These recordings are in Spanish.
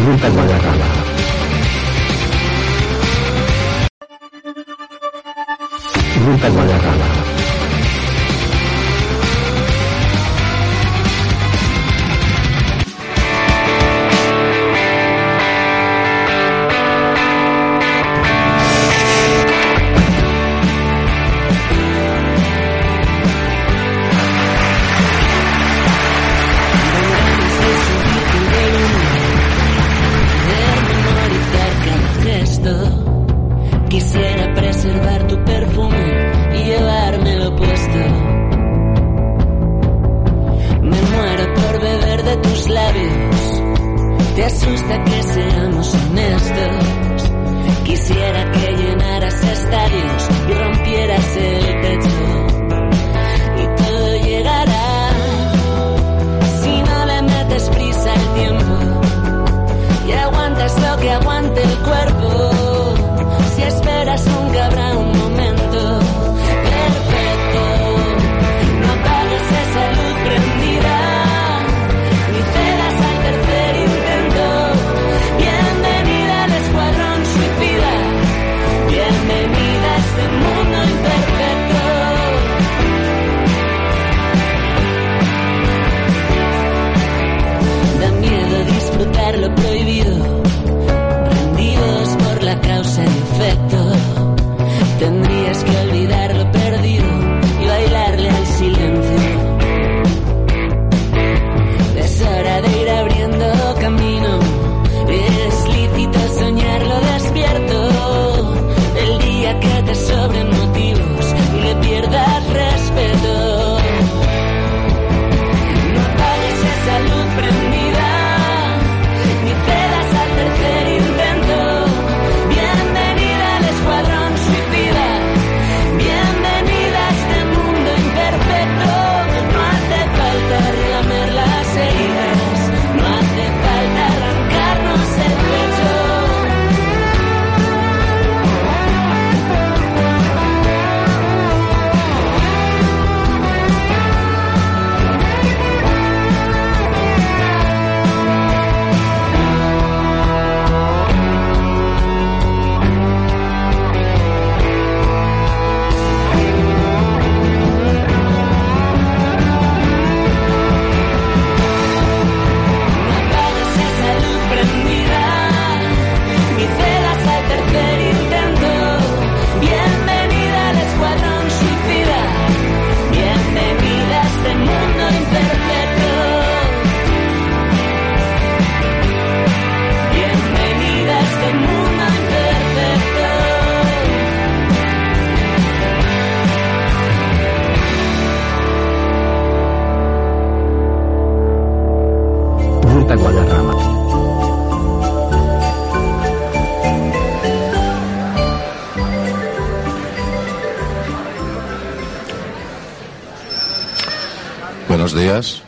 Guadarrama. Ruta Guadarrama. memorizar Ruta Guadarrama. Buenos días.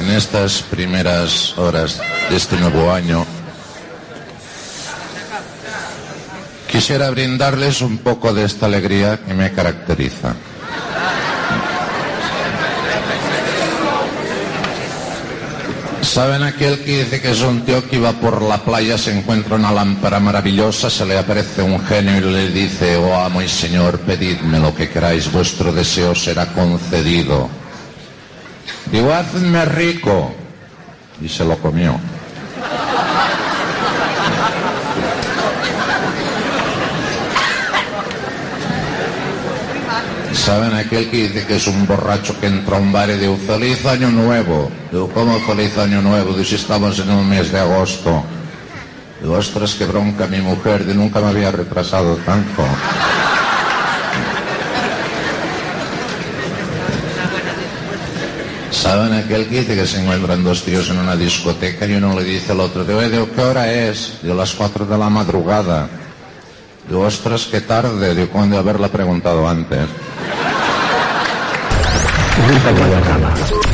En estas primeras horas de este nuevo año, quisiera brindarles un poco de esta alegría que me caracteriza. ¿Saben aquel que dice que es un tío que iba por la playa, se encuentra una lámpara maravillosa, se le aparece un genio y le dice, oh amo y señor, pedidme lo que queráis, vuestro deseo será concedido. Digo, hazme rico. Y se lo comió. ¿Saben aquel que dice que es un borracho que entra a un bar y dice feliz año nuevo? Digo, ¿cómo feliz año nuevo? Dice, estamos en el mes de agosto. Digo, ostras, qué bronca mi mujer, de nunca me había retrasado tanto. ¿Saben aquel que dice que se encuentran dos tíos en una discoteca y uno le dice al otro, digo, digo, ¿qué hora es? Digo, las cuatro de la madrugada. Digo, ostras, qué tarde. Digo, ¿cuándo haberla preguntado antes? 你是在里家干嘛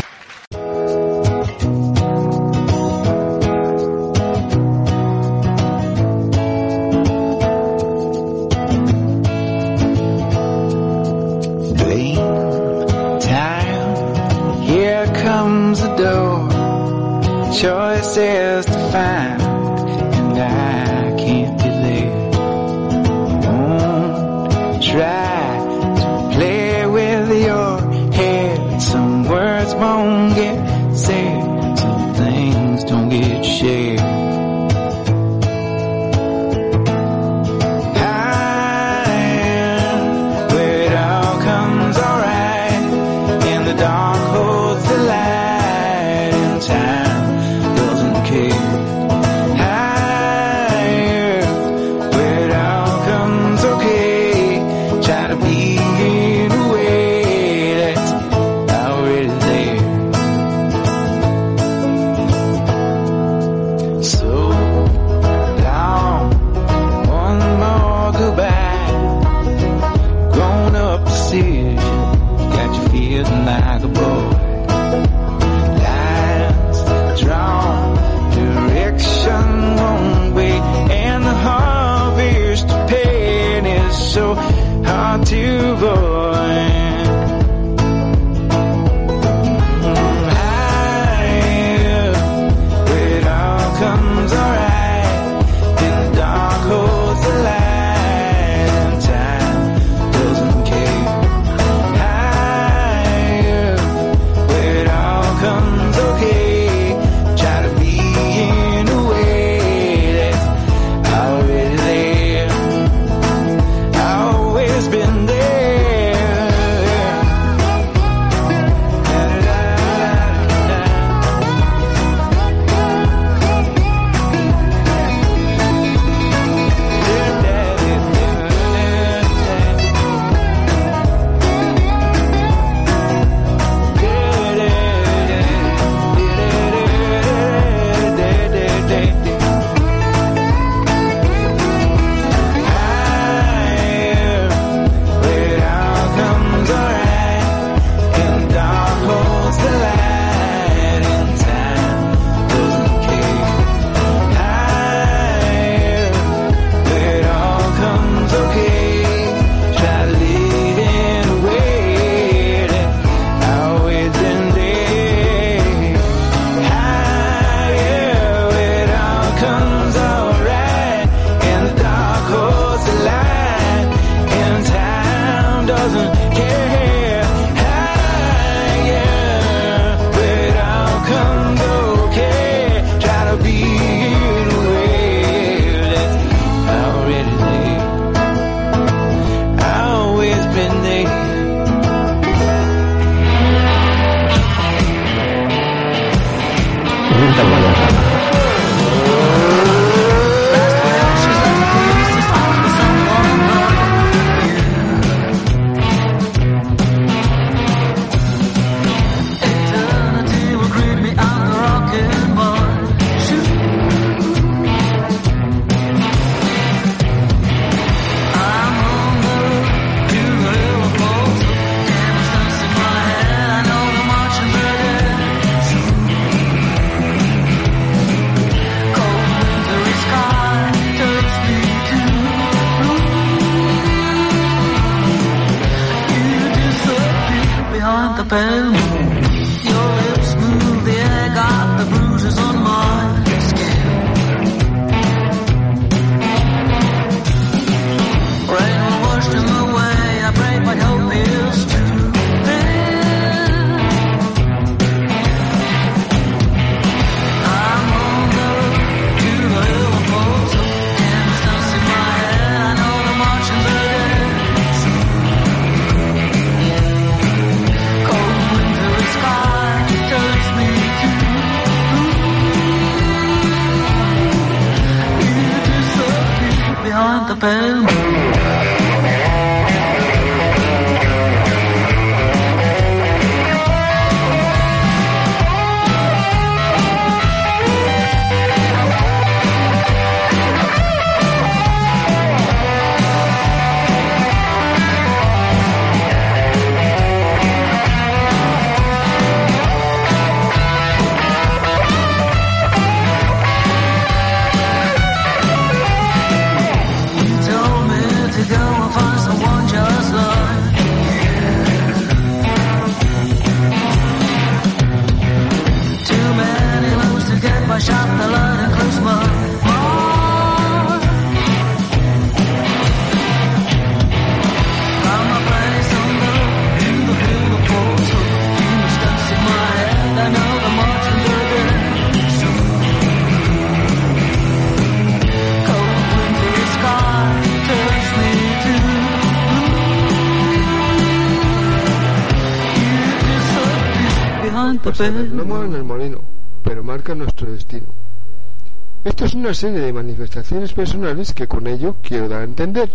una serie de manifestaciones personales que con ello quiero dar a entender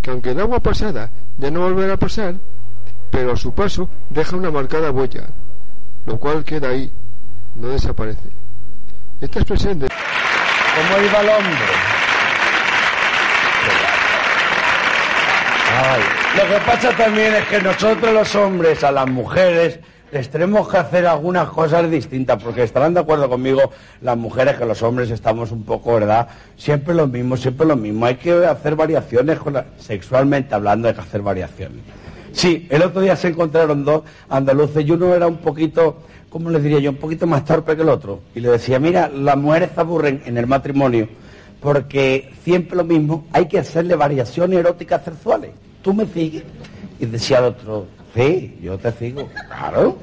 que aunque el agua pasada ya no volverá a pasar, pero a su paso deja una marcada huella, lo cual queda ahí, no desaparece. Esta expresión de ¿Cómo iba el hombre? Lo que pasa también es que nosotros los hombres a las mujeres les tenemos que hacer algunas cosas distintas, porque estarán de acuerdo conmigo las mujeres que los hombres estamos un poco, ¿verdad? Siempre lo mismo, siempre lo mismo. Hay que hacer variaciones, con la- sexualmente hablando hay que hacer variaciones. Sí, el otro día se encontraron dos andaluces y uno era un poquito, ¿cómo le diría yo? Un poquito más torpe que el otro. Y le decía, mira, las mujeres aburren en el matrimonio porque siempre lo mismo, hay que hacerle variaciones eróticas sexuales. ¿Tú me sigues? Y decía el otro, sí, yo te sigo. Claro.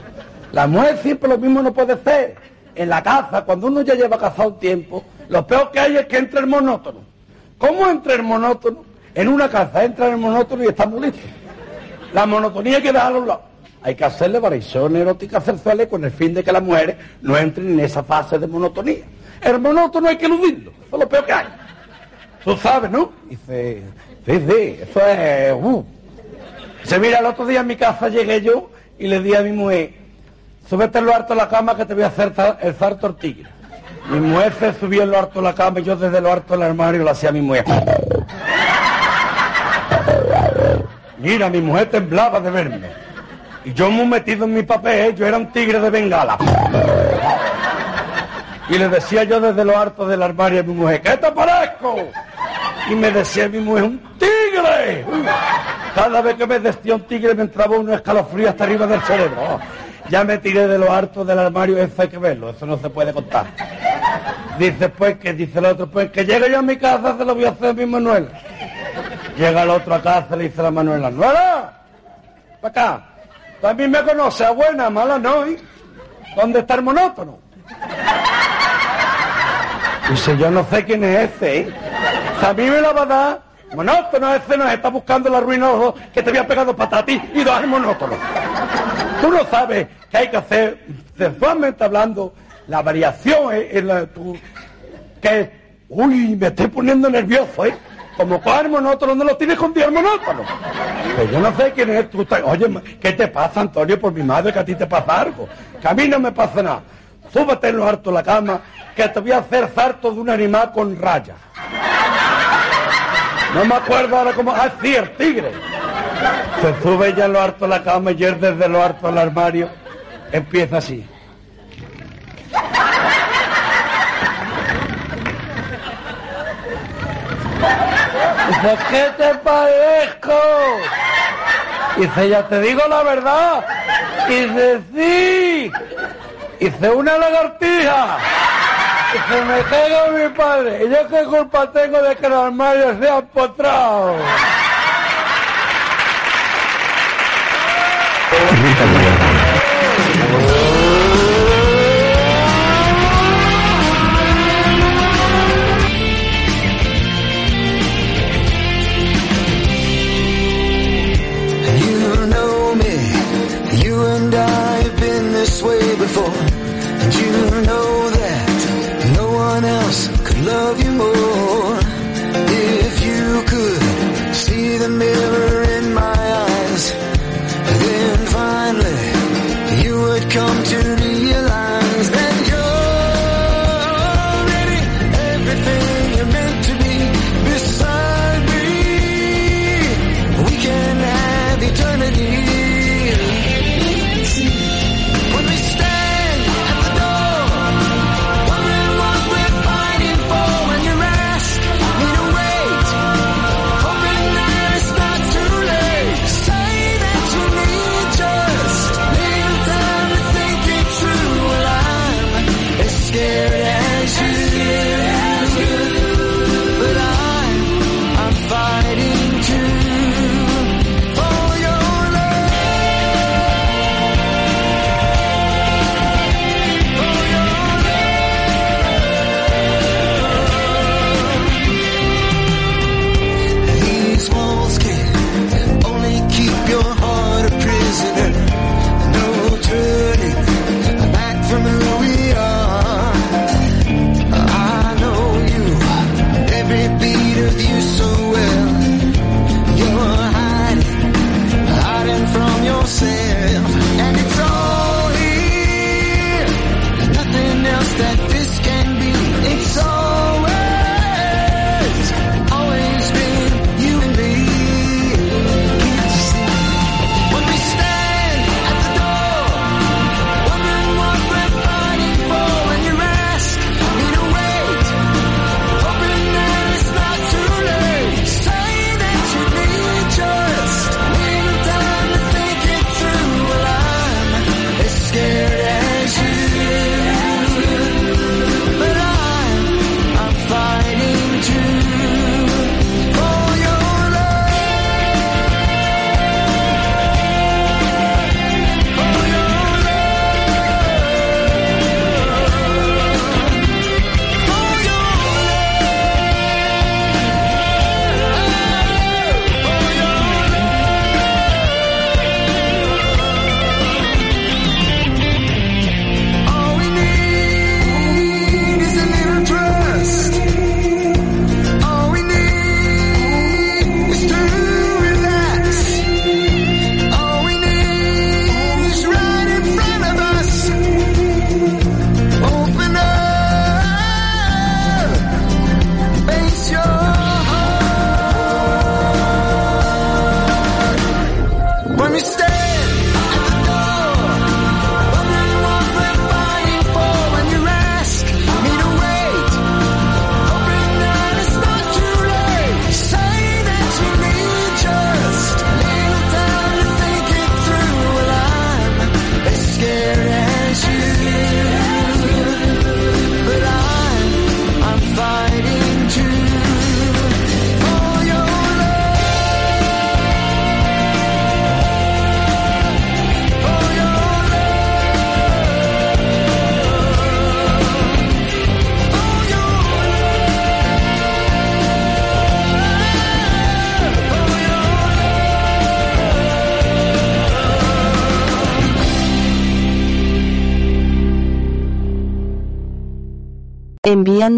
La mujer siempre lo mismo no puede ser. En la casa, cuando uno ya lleva casado tiempo, lo peor que hay es que entre el monótono. ¿Cómo entra el monótono? En una casa entra el monótono y estamos listos. La monotonía hay que dejarla a un lado. Hay que hacerle variaciones eróticas sexuales con el fin de que las mujeres no entren en esa fase de monotonía. El monótono hay que eludirlo. Eso es lo peor que hay. Tú sabes, ¿no? Dice, sí, sí, eso es... Uh. Se mira, el otro día en mi casa llegué yo y le di a mi mujer, súbete lo harto de la cama que te voy a hacer el zarto al tigre. Mi mujer se subió en lo harto de la cama y yo desde lo harto del armario le hacía a mi mujer. Mira, mi mujer temblaba de verme. Y yo muy metido en mi papel, yo era un tigre de bengala. Y le decía yo desde lo harto del armario a mi mujer, ¿qué te parezco? Y me decía mi mujer, ¡un tigre! Cada vez que me decía un tigre me entraba un escalofrío hasta arriba del cerebro. Ya me tiré de lo harto del armario, eso hay que verlo, eso no se puede contar. Dice pues que, dice el otro, pues que llegue yo a mi casa se lo voy a hacer a mi Manuela. Llega el otro a casa le dice la Manuela, ¡Manuela! ¡Para acá! También me conoce, a buena, mala no, ¿eh? ¿Dónde está el monótono? Dice, yo no sé quién es ese, ¿eh? A mí me la va a dar. Monótono, ese no es, está buscando la ruina que te había pegado patati y dos monótono. Tú no sabes que hay que hacer, sexualmente hablando, la variación en, en la, tu- que, uy, me estoy poniendo nervioso, ¿eh? Como coger monótono, no lo tienes con diez monótono. Pero yo no sé quién es tú. Oye, ¿qué te pasa, Antonio? Por mi madre, que a ti te pasa algo. Que a mí no me pasa nada. Súbete en lo harto de la cama, que te voy a hacer zarto de un animal con raya. No me acuerdo ahora cómo... Ah, sí, el tigre. Se sube ya en lo harto de la cama y él desde lo harto del armario empieza así. Dice, ¿qué te parezco? Dice, ya te digo la verdad. Dice, sí. Dice, una lagartija. Dice, me caigo mi padre. ¿Y yo qué culpa tengo de que el armario sea empotrado?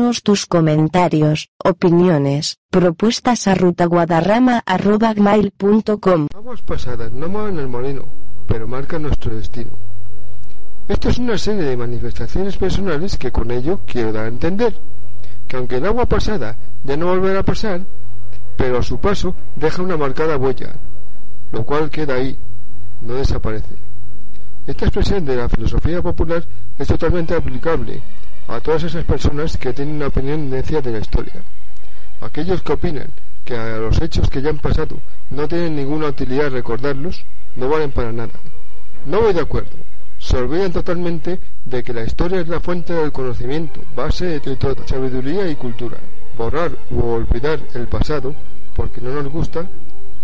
Envíanos tus comentarios, opiniones, propuestas a rutaguadarrama.gmail.com Aguas pasadas no mueven el molino, pero marcan nuestro destino. Esto es una serie de manifestaciones personales que con ello quiero dar a entender que aunque el agua pasada ya no volverá a pasar, pero a su paso deja una marcada huella, lo cual queda ahí, no desaparece. Esta expresión de la filosofía popular es totalmente aplicable a todas esas personas que tienen una opinión necia de la historia. Aquellos que opinan que a los hechos que ya han pasado no tienen ninguna utilidad recordarlos, no valen para nada. No voy de acuerdo. Se olvidan totalmente de que la historia es la fuente del conocimiento, base de toda sabiduría y cultura. Borrar o olvidar el pasado porque no nos gusta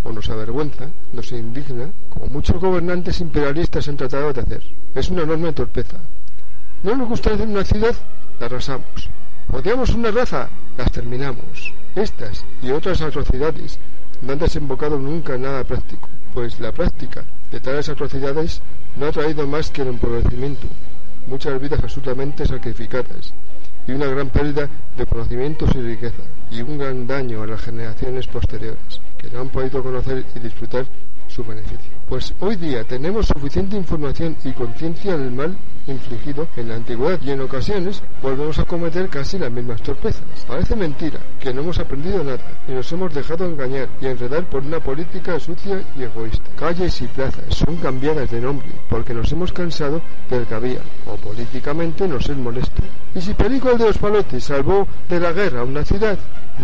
o nos avergüenza, nos indigna, como muchos gobernantes imperialistas han tratado de hacer. Es una enorme torpeza. ¿No nos gusta una ciudad? La arrasamos. ¿Odiamos una raza? La exterminamos. Estas y otras atrocidades no han desembocado nunca en nada práctico, pues la práctica de tales atrocidades no ha traído más que el empobrecimiento, muchas vidas absolutamente sacrificadas y una gran pérdida de conocimientos y riqueza, y un gran daño a las generaciones posteriores, que no han podido conocer y disfrutar su beneficio. Pues hoy día tenemos suficiente información y conciencia del mal infligido en la antigüedad y en ocasiones volvemos a cometer casi las mismas torpezas. Parece mentira que no hemos aprendido nada y nos hemos dejado engañar y enredar por una política sucia y egoísta. Calles y plazas son cambiadas de nombre porque nos hemos cansado del que había o políticamente nos es molesto. Y si Perico el de los Palotes salvó de la guerra una ciudad,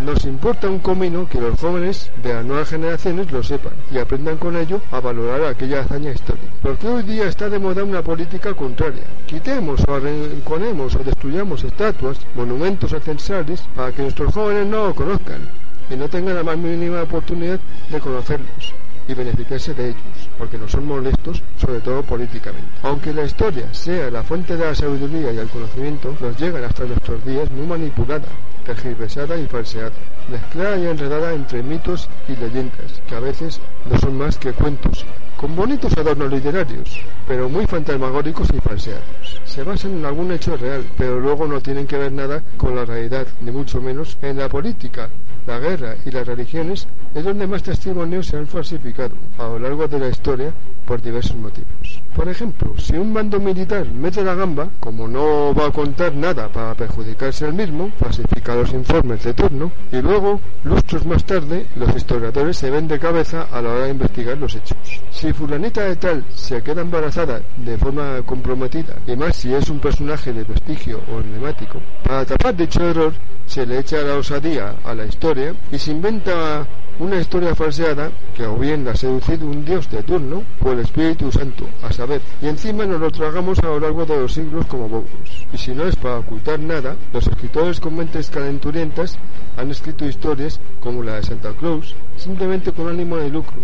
nos importa un comino que los jóvenes de las nuevas generaciones lo sepan y aprendan con ello a valorar aquella hazaña histórica. Porque hoy día está de moda una política contraria. Quitemos o arrinconemos o destruyamos estatuas, monumentos ascensorales para que nuestros jóvenes no lo conozcan y no tengan la más mínima oportunidad de conocerlos y beneficiarse de ellos, porque no son molestos, sobre todo políticamente. Aunque la historia sea la fuente de la sabiduría y el conocimiento, nos llegan hasta nuestros días muy manipulada, tergiversada y falseada, mezclada y enredada entre mitos y leyendas, que a veces no son más que cuentos, con bonitos adornos literarios, pero muy fantasmagóricos y falseados. Se basan en algún hecho real, pero luego no tienen que ver nada con la realidad, ni mucho menos en la política, la guerra y las religiones es donde más testimonios se han falsificado a lo largo de la historia por diversos motivos. Por ejemplo, si un mando militar mete la gamba, como no va a contar nada para perjudicarse al mismo, falsifica los informes de turno y luego, lustros más tarde, los historiadores se ven de cabeza a la hora de investigar los hechos. Si fulanita de tal se queda embarazada de forma comprometida, y más si es un personaje de prestigio o emblemático, para tapar dicho error se le echa la osadía a la historia y se inventa una historia falseada que o bien la ha seducido un dios de turno o el Espíritu Santo, a saber, y encima nos lo tragamos a lo largo de los siglos como bobos. Y si no es para ocultar nada, los escritores con mentes calenturientas han escrito historias como la de Santa Claus simplemente con ánimo de lucro.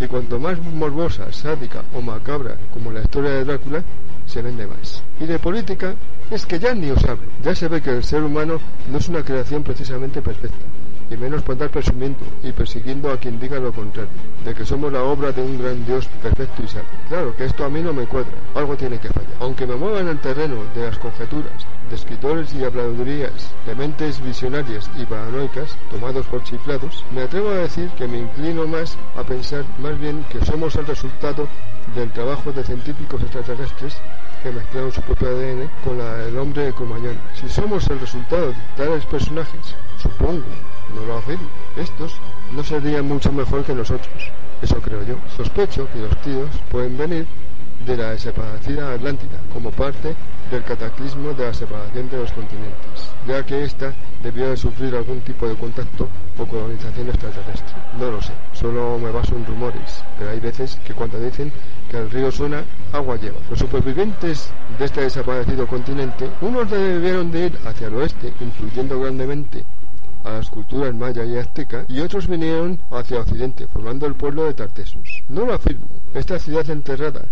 Y cuanto más morbosa, sádica o macabra como la historia de Drácula, se vende más. Y de política es que ya ni os hablo. Ya se ve que el ser humano no es una creación precisamente perfecta y menos por andar presumiendo y persiguiendo a quien diga lo contrario, de que somos la obra de un gran Dios perfecto y sabio. Claro que esto a mí no me cuadra, algo tiene que fallar. Aunque me mueva en el terreno de las conjeturas, de escritores y habladurías, de mentes visionarias y paranoicas, tomados por chiflados, me atrevo a decir que me inclino más a pensar más bien que somos el resultado del trabajo de científicos extraterrestres que mezclaron su propio ADN con la del hombre de Cromañón. Si somos el resultado de tales personajes, supongo, no lo afirmo, estos no serían mucho mejor que nosotros. Eso creo yo. Sospecho que los tíos pueden venir de la desaparecida Atlántida como parte del cataclismo de la separación de los continentes, ya que ésta debió de sufrir algún tipo de contacto o colonización extraterrestre. No lo sé, solo me baso en rumores, pero hay veces que cuando dicen que el río suena, agua lleva. Los supervivientes de este desaparecido continente, unos debieron de ir hacia el oeste, influyendo grandemente a las culturas maya y azteca, y otros vinieron hacia occidente, formando el pueblo de Tartessus. No lo afirmo. Esta ciudad enterrada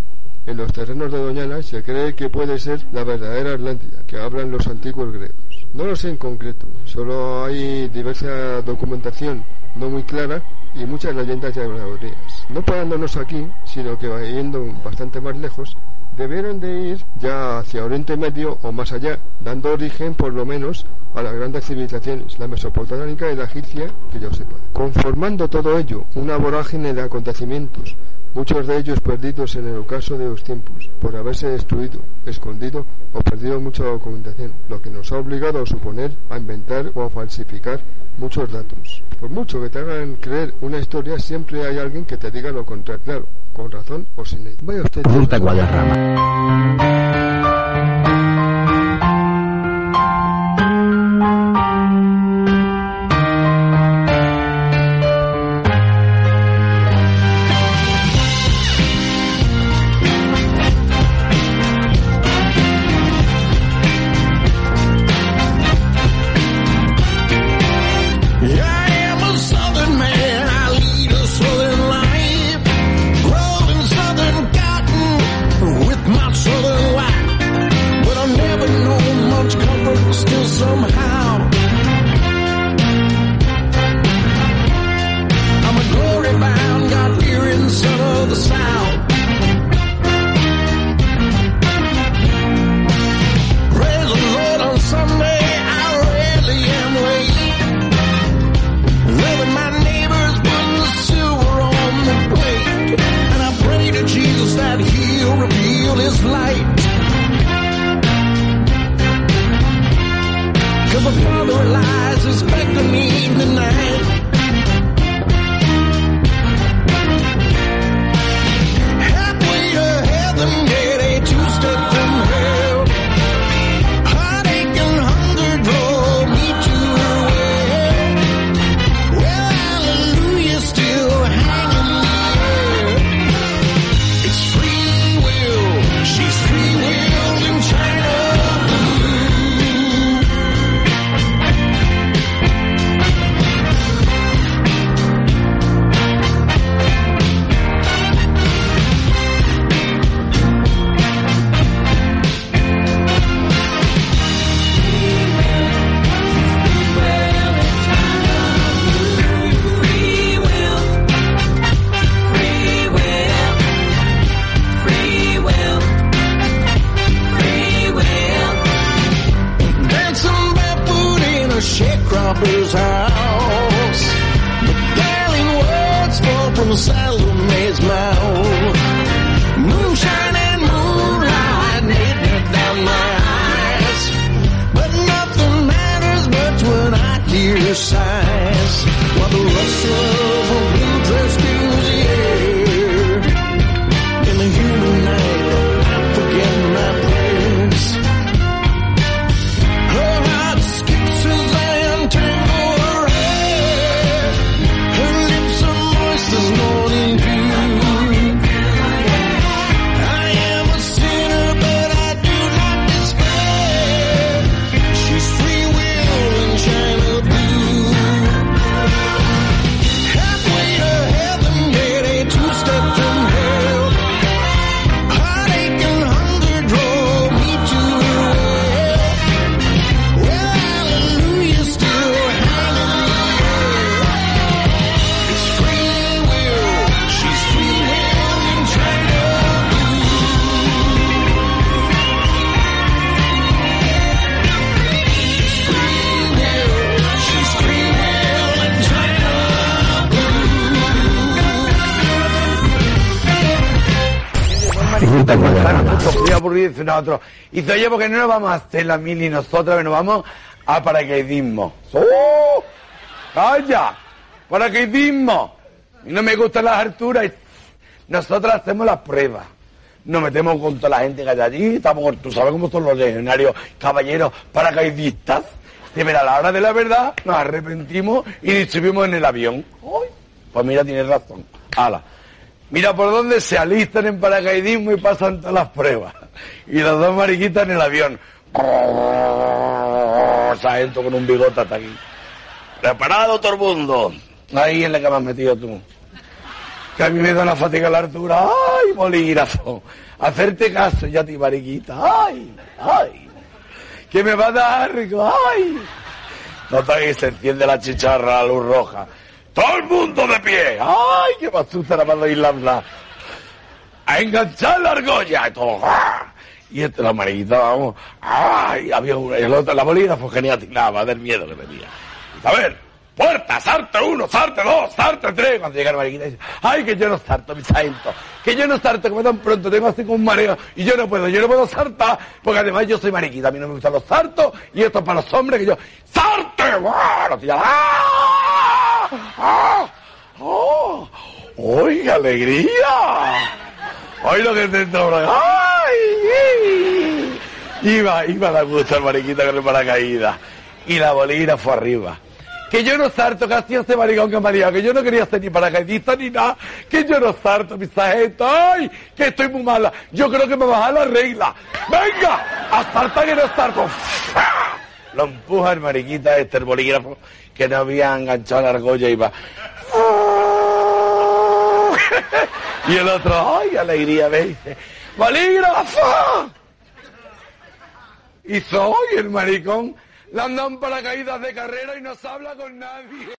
en los terrenos de Doñana se cree que puede ser la verdadera Atlántida, que hablan los antiguos griegos. No lo sé en concreto, solo hay diversa documentación no muy clara y muchas leyendas y habladurías. No parándonos aquí, sino que yendo bastante más lejos, debieron de ir ya hacia Oriente Medio o más allá, dando origen por lo menos a las grandes civilizaciones, la mesopotámica y la egipcia, que yo sepa. Conformando todo ello una vorágine de acontecimientos, muchos de ellos perdidos en el ocaso de los tiempos, por haberse destruido, escondido o perdido mucha documentación, lo que nos ha obligado a suponer, a inventar o a falsificar muchos datos. Por mucho que te hagan creer una historia, siempre hay alguien que te diga lo contrario, claro, con razón o sin ella. Vaya usted. Ruta Guadarrama. is light. Cause the father lies is me tonight. job is out. Aburrido, dice uno otro. Y dice, oye, porque no nos vamos a hacer la mili nosotros, nos vamos a paracaidismo. ¡Oh! ¡Calla! ¡Paracaidismo! Y no me gustan las alturas. Nosotros hacemos las pruebas. Nos metemos con toda la gente que hay allí. Estamos, tú sabes cómo son los legionarios, caballeros, paracaidistas. Y a la hora de la verdad nos arrepentimos y distribuimos en el avión. ¡Ay! Pues mira, tienes razón. Ala. Mira por dónde se alistan en paracaidismo y pasan todas las pruebas. Y los dos mariquitas en el avión. Sargento con un bigote hasta aquí. Preparado todo el mundo. Ahí en la que me has metido tú. Que a mí me da una fatiga a la altura. ¡Ay, bolígrafo! Hacerte caso ya, ti mariquita. ¡Ay! ¡Ay! Que me va a dar rico. ¡Ay! Nota que se enciende la chicharra a luz roja. ¡Todo el mundo de pie! ¡Ay, qué basuta la mano Irlanda! a enganchar la argolla. Y todo, ¡ah! Y este, la mariquita, vamos, ¡ay! Había una, y el otro, la bolígrafo genial, tiraba del miedo que tenía. A ver, puerta, sarte uno, sarte dos, sarte tres. Cuando llega la mariquita dice, ay, que yo no sarto, mi sargento. Que yo no sarto, me tan pronto tengo así como un mareo. Y yo no puedo, yo no puedo sartar, porque además yo soy mariquita. A mí no me gustan los sartos, y esto es para los hombres que yo, ¡sarte! Lo tira, ¡ah! ¡Ah! ¡Oh! ¡Uy, qué alegría! ¡Ay, lo que te! ¡Ay! Iba, iba a dar gusto al mariquita con el paracaídas. Y la bolina fue arriba. Que yo no sarto, que hacía este maricón que me que yo no quería ser ni paracaidista ni nada, que yo no sarto, mi sargento, ¡ay! Que estoy muy mala. Yo creo que me baja la regla. ¡Venga! ¡A que no sarto! Lo empuja el mariquita este, el bolígrafo, que no había enganchado la argolla y va. y el otro, ¡ay, alegría! Me dice, ¡bolígrafo! Y soy el maricón, le andan paracaídas de carrera y no se habla con nadie.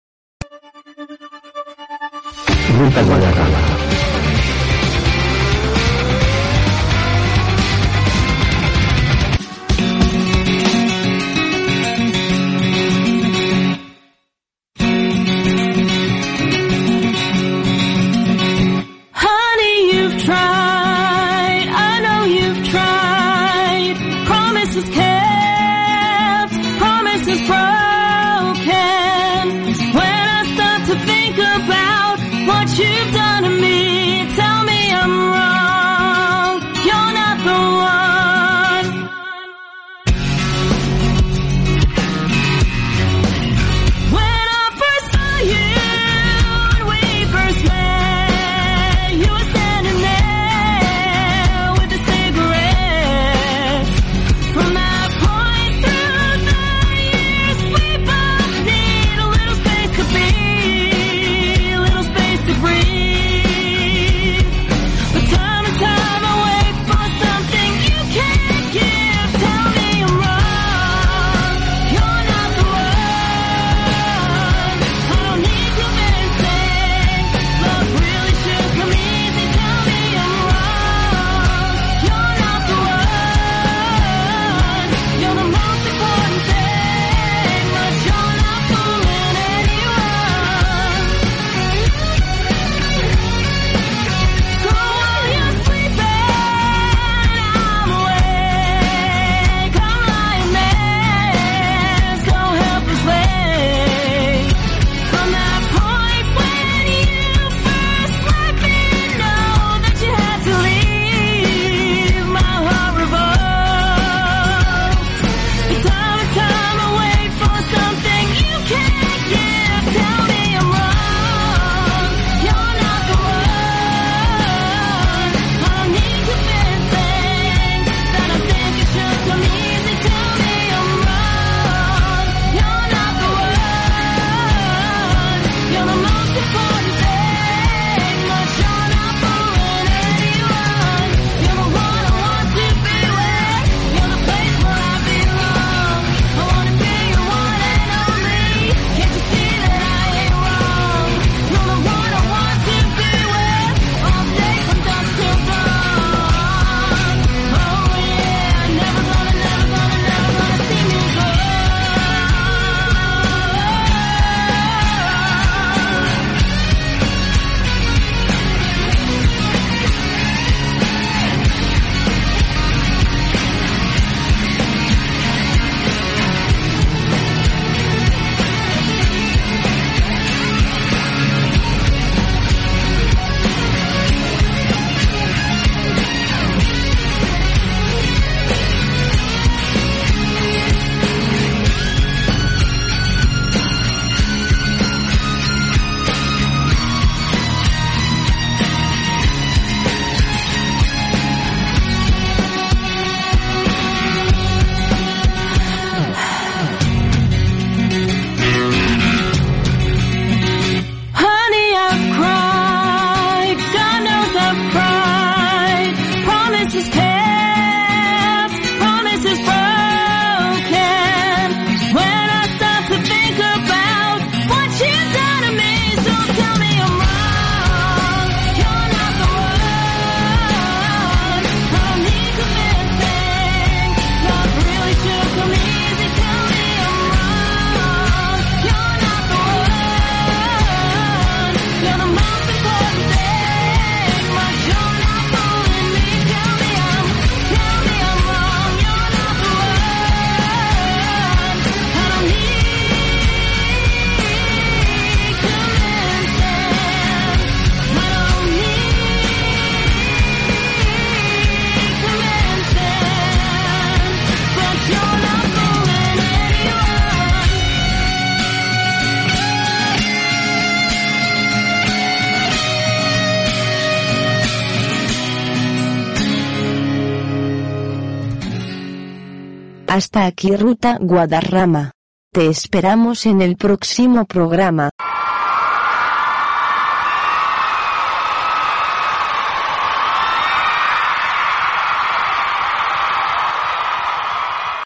Hasta aquí Ruta Guadarrama. Te esperamos en el próximo programa.